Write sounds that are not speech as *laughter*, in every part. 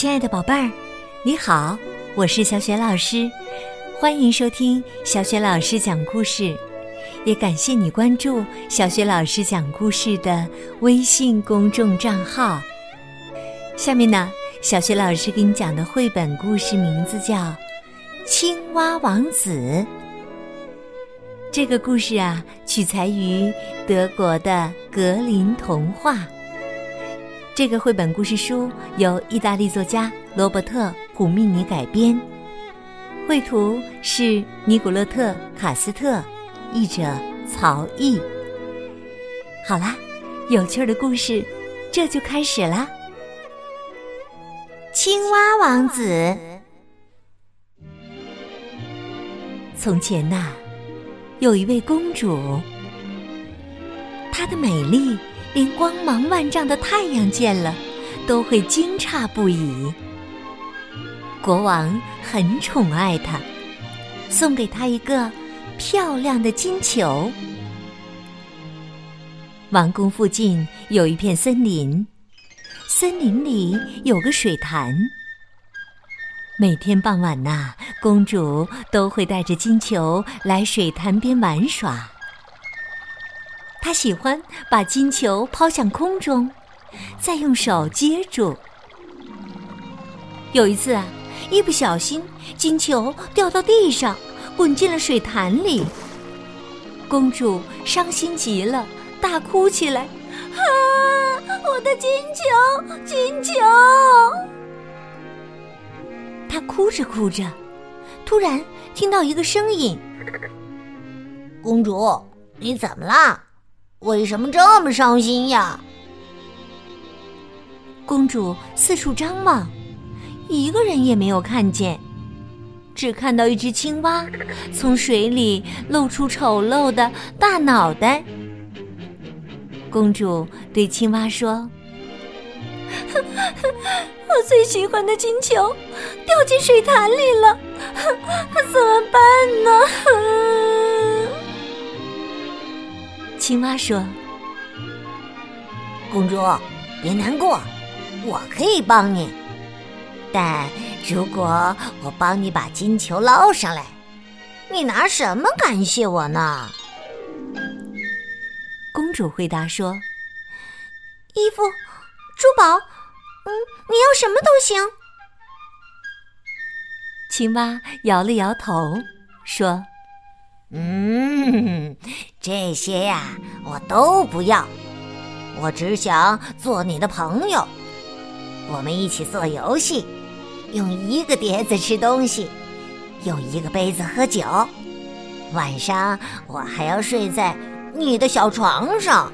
亲爱的宝贝儿，你好，我是小雪老师，欢迎收听小雪老师讲故事，也感谢你关注小雪老师讲故事的微信公众账号。下面呢，小雪老师给你讲的绘本故事名字叫《青蛙王子》。这个故事啊，取材于德国的格林童话。这个绘本故事书由意大利作家罗伯特·普密尼改编，绘图是尼古勒特·卡斯特，译者曹毅。好啦，有趣的故事这就开始啦！青蛙王子。从前呐，有一位公主，她的美丽。连光芒万丈的太阳见了，都会惊诧不已。国王很宠爱她，送给她一个漂亮的金球。王宫附近有一片森林，森林里有个水潭。每天傍晚呐，公主都会带着金球来水潭边玩耍。他喜欢把金球抛向空中，再用手接住。有一次啊，一不小心，金球掉到地上，滚进了水潭里。公主伤心极了，大哭起来：“啊，我的金球，金球！”她哭着哭着，突然听到一个声音：“公主，你怎么了？”为什么这么伤心呀？公主四处张望，一个人也没有看见，只看到一只青蛙从水里露出丑陋的大脑袋。公主对青蛙说：“ *laughs* 我最喜欢的金球掉进水潭里了，*laughs* 怎么办呢？” *laughs* 青蛙说：“公主，别难过，我可以帮你。但如果我帮你把金球捞上来，你拿什么感谢我呢？”公主回答说：“衣服、珠宝，嗯，你要什么都行。”青蛙摇了摇头，说。嗯，这些呀，我都不要。我只想做你的朋友，我们一起做游戏，用一个碟子吃东西，用一个杯子喝酒。晚上我还要睡在你的小床上。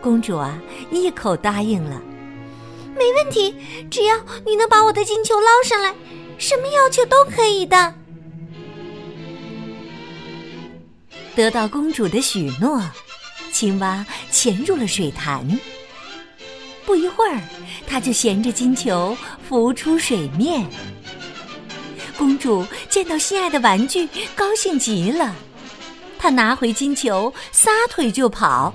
公主啊，一口答应了。没问题，只要你能把我的金球捞上来，什么要求都可以的。得到公主的许诺，青蛙潜入了水潭。不一会儿，它就衔着金球浮出水面。公主见到心爱的玩具，高兴极了。她拿回金球，撒腿就跑。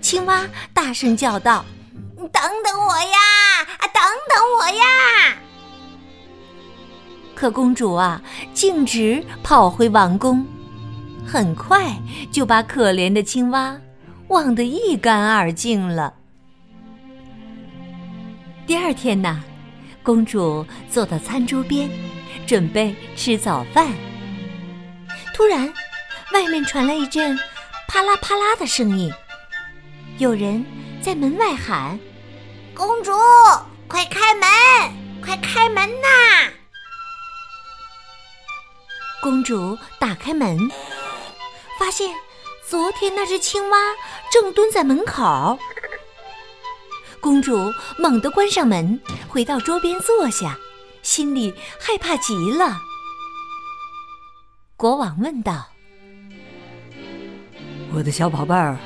青蛙大声叫道：“等等我呀！啊等等我呀！”可公主啊，径直跑回王宫。很快就把可怜的青蛙忘得一干二净了。第二天呢，公主坐到餐桌边，准备吃早饭。突然，外面传来一阵啪啦啪啦的声音，有人在门外喊：“公主，快开门，快开门呐！”公主打开门。发现昨天那只青蛙正蹲在门口，公主猛地关上门，回到桌边坐下，心里害怕极了。国王问道：“我的小宝贝儿，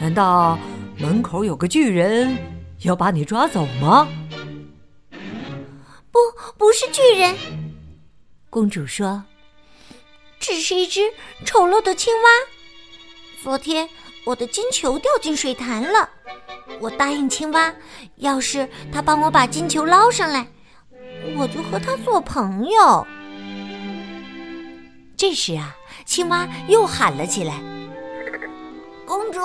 难道门口有个巨人要把你抓走吗？”“不，不是巨人。”公主说。只是一只丑陋的青蛙。昨天我的金球掉进水潭了，我答应青蛙，要是他帮我把金球捞上来，我就和他做朋友。这时啊，青蛙又喊了起来：“公主，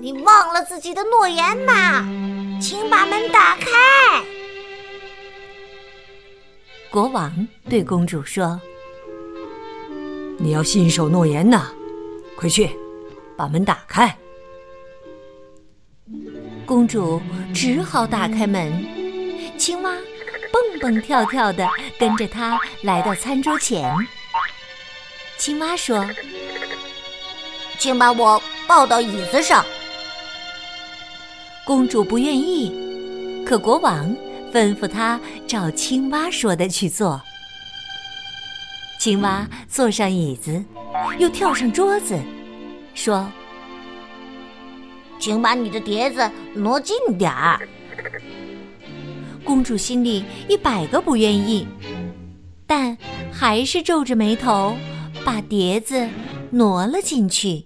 你忘了自己的诺言吗？请把门打开。”国王对公主说：“你要信守诺言呐，快去，把门打开。”公主只好打开门，青蛙蹦蹦跳跳的跟着她来到餐桌前。青蛙说：“请把我抱到椅子上。”公主不愿意，可国王吩咐她照青蛙说的去做。青蛙坐上椅子，又跳上桌子，说。请把你的碟子挪近点儿。公主心里一百个不愿意，但还是皱着眉头把碟子挪了进去。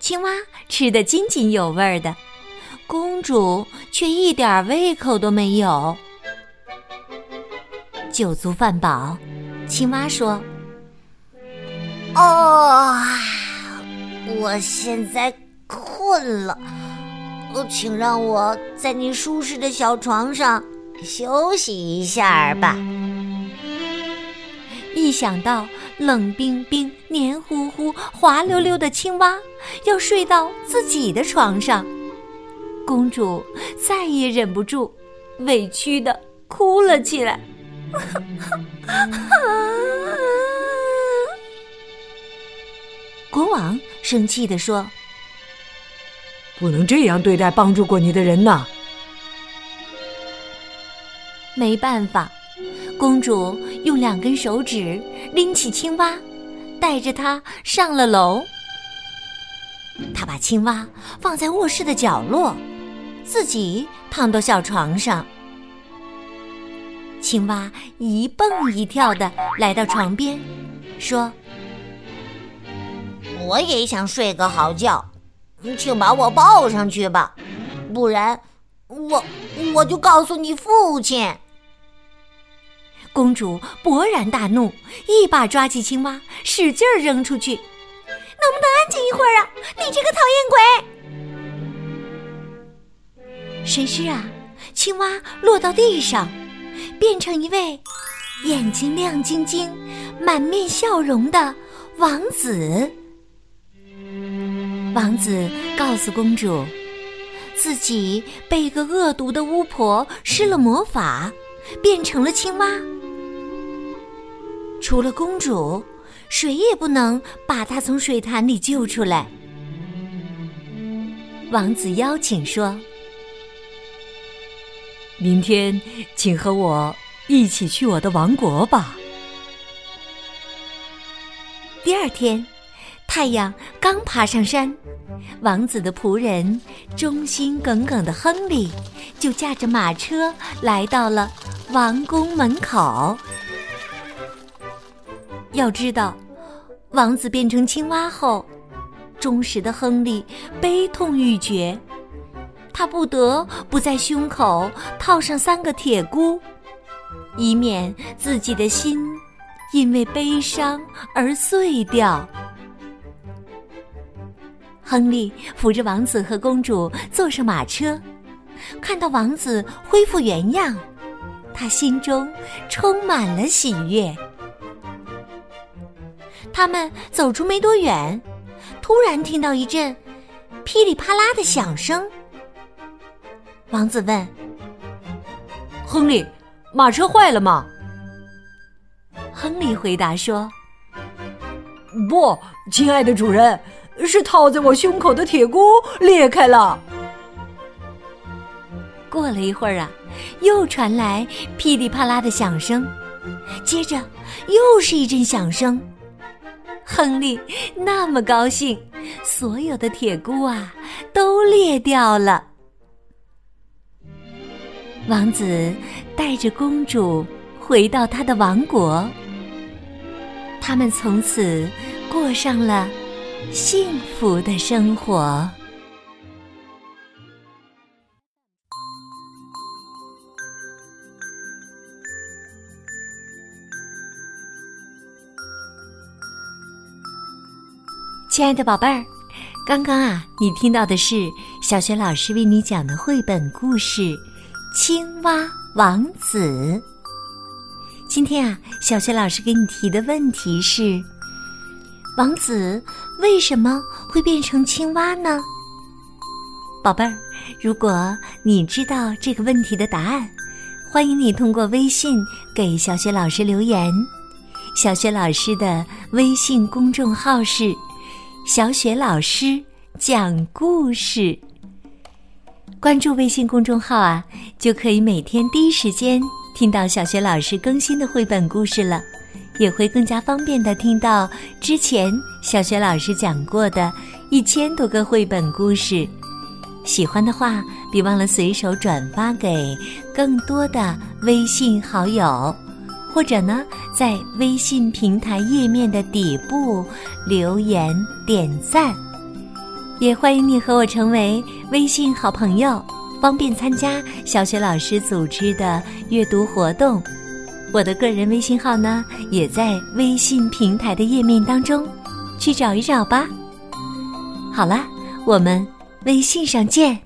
青蛙吃得津津有味的，公主却一点胃口都没有。酒足饭饱，青蛙说：“哦。”我现在困了，请让我在你舒适的小床上休息一下吧。一想到冷冰冰、黏糊糊、滑溜溜的青蛙要睡到自己的床上，公主再也忍不住，委屈的哭了起来。*laughs* 国王生气地说：“不能这样对待帮助过你的人呐！”没办法，公主用两根手指拎起青蛙，带着它上了楼。她把青蛙放在卧室的角落，自己躺到小床上。青蛙一蹦一跳的来到床边，说。我也想睡个好觉，请把我抱上去吧，不然我我就告诉你父亲。公主勃然大怒，一把抓起青蛙，使劲扔出去。能不能安静一会儿啊？你这个讨厌鬼！谁知啊，青蛙落到地上，变成一位眼睛亮晶晶、满面笑容的王子。王子告诉公主，自己被一个恶毒的巫婆施了魔法，变成了青蛙。除了公主，谁也不能把她从水潭里救出来。王子邀请说：“明天，请和我一起去我的王国吧。”第二天。太阳刚爬上山，王子的仆人忠心耿耿的亨利就驾着马车来到了王宫门口。要知道，王子变成青蛙后，忠实的亨利悲痛欲绝，他不得不在胸口套上三个铁箍，以免自己的心因为悲伤而碎掉。亨利扶着王子和公主坐上马车，看到王子恢复原样，他心中充满了喜悦。他们走出没多远，突然听到一阵噼里啪啦的响声。王子问：“亨利，马车坏了吗？”亨利回答说：“不，亲爱的主人。”是套在我胸口的铁箍裂开了。过了一会儿啊，又传来噼里啪啦的响声，接着又是一阵响声。亨利那么高兴，所有的铁箍啊都裂掉了。王子带着公主回到他的王国。他们从此过上了幸福的生活。亲爱的宝贝儿刚刚啊你听到的是小学老师为你讲的绘本故事青蛙王子》。今天啊，小学老师给你提的问题是：王子为什么会变成青蛙呢？宝贝儿，如果你知道这个问题的答案，欢迎你通过微信给小雪老师留言。小雪老师的微信公众号是“小雪老师讲故事”。关注微信公众号啊，就可以每天第一时间听到小学老师更新的绘本故事了，也会更加方便的听到之前小学老师讲过的一千多个绘本故事。喜欢的话，别忘了随手转发给更多的微信好友，或者呢，在微信平台页面的底部留言点赞。也欢迎你和我成为微信好朋友，方便参加小雪老师组织的阅读活动。我的个人微信号呢，也在微信平台的页面当中，去找一找吧。好了，我们。微信上见。